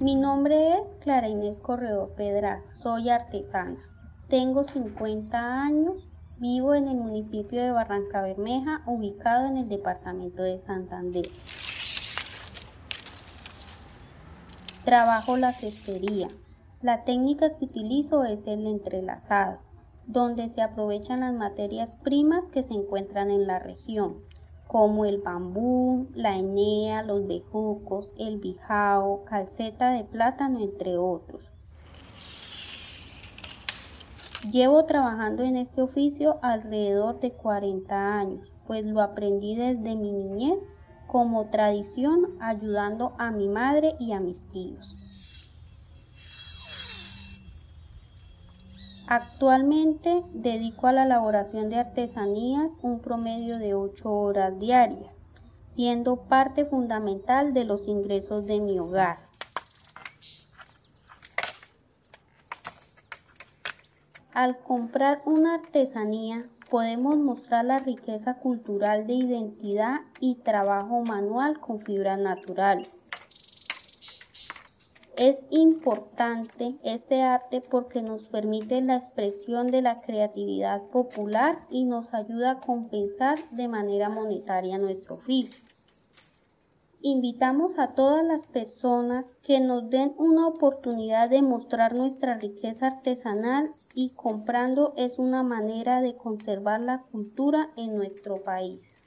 Mi nombre es Clara Inés Corredor Pedraza, soy artesana. Tengo 50 años, vivo en el municipio de Barranca Bermeja, ubicado en el departamento de Santander. Trabajo la cestería. La técnica que utilizo es el entrelazado, donde se aprovechan las materias primas que se encuentran en la región como el bambú, la enea, los bejucos, el bijao, calceta de plátano, entre otros. Llevo trabajando en este oficio alrededor de 40 años, pues lo aprendí desde mi niñez como tradición ayudando a mi madre y a mis tíos. Actualmente dedico a la elaboración de artesanías un promedio de 8 horas diarias, siendo parte fundamental de los ingresos de mi hogar. Al comprar una artesanía podemos mostrar la riqueza cultural de identidad y trabajo manual con fibras naturales es importante este arte porque nos permite la expresión de la creatividad popular y nos ayuda a compensar de manera monetaria nuestro oficio. Invitamos a todas las personas que nos den una oportunidad de mostrar nuestra riqueza artesanal y comprando es una manera de conservar la cultura en nuestro país.